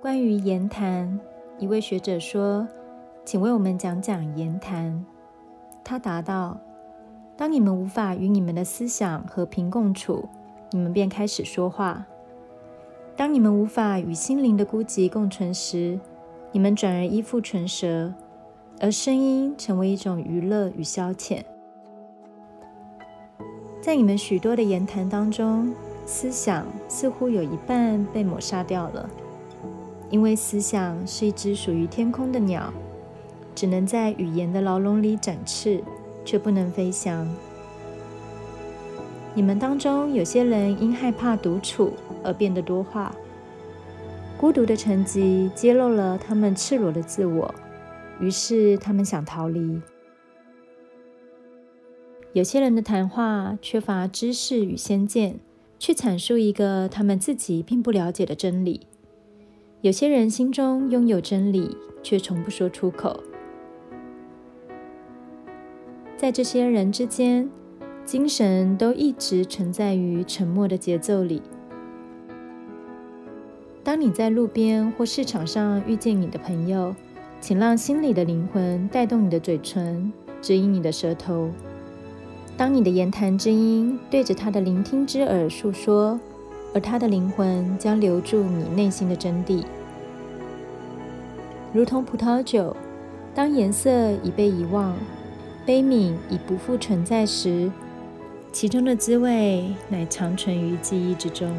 关于言谈，一位学者说：“请为我们讲讲言谈。”他答道：“当你们无法与你们的思想和平共处，你们便开始说话；当你们无法与心灵的孤寂共存时，你们转而依附唇舌，而声音成为一种娱乐与消遣。在你们许多的言谈当中，思想似乎有一半被抹杀掉了。”因为思想是一只属于天空的鸟，只能在语言的牢笼里展翅，却不能飞翔。你们当中有些人因害怕独处而变得多话，孤独的沉寂揭露了他们赤裸的自我，于是他们想逃离。有些人的谈话缺乏知识与先见，去阐述一个他们自己并不了解的真理。有些人心中拥有真理，却从不说出口。在这些人之间，精神都一直存在于沉默的节奏里。当你在路边或市场上遇见你的朋友，请让心里的灵魂带动你的嘴唇，指引你的舌头。当你的言谈之音对着他的聆听之耳诉说。而他的灵魂将留住你内心的真谛，如同葡萄酒，当颜色已被遗忘，悲悯已不复存在时，其中的滋味乃长存于记忆之中。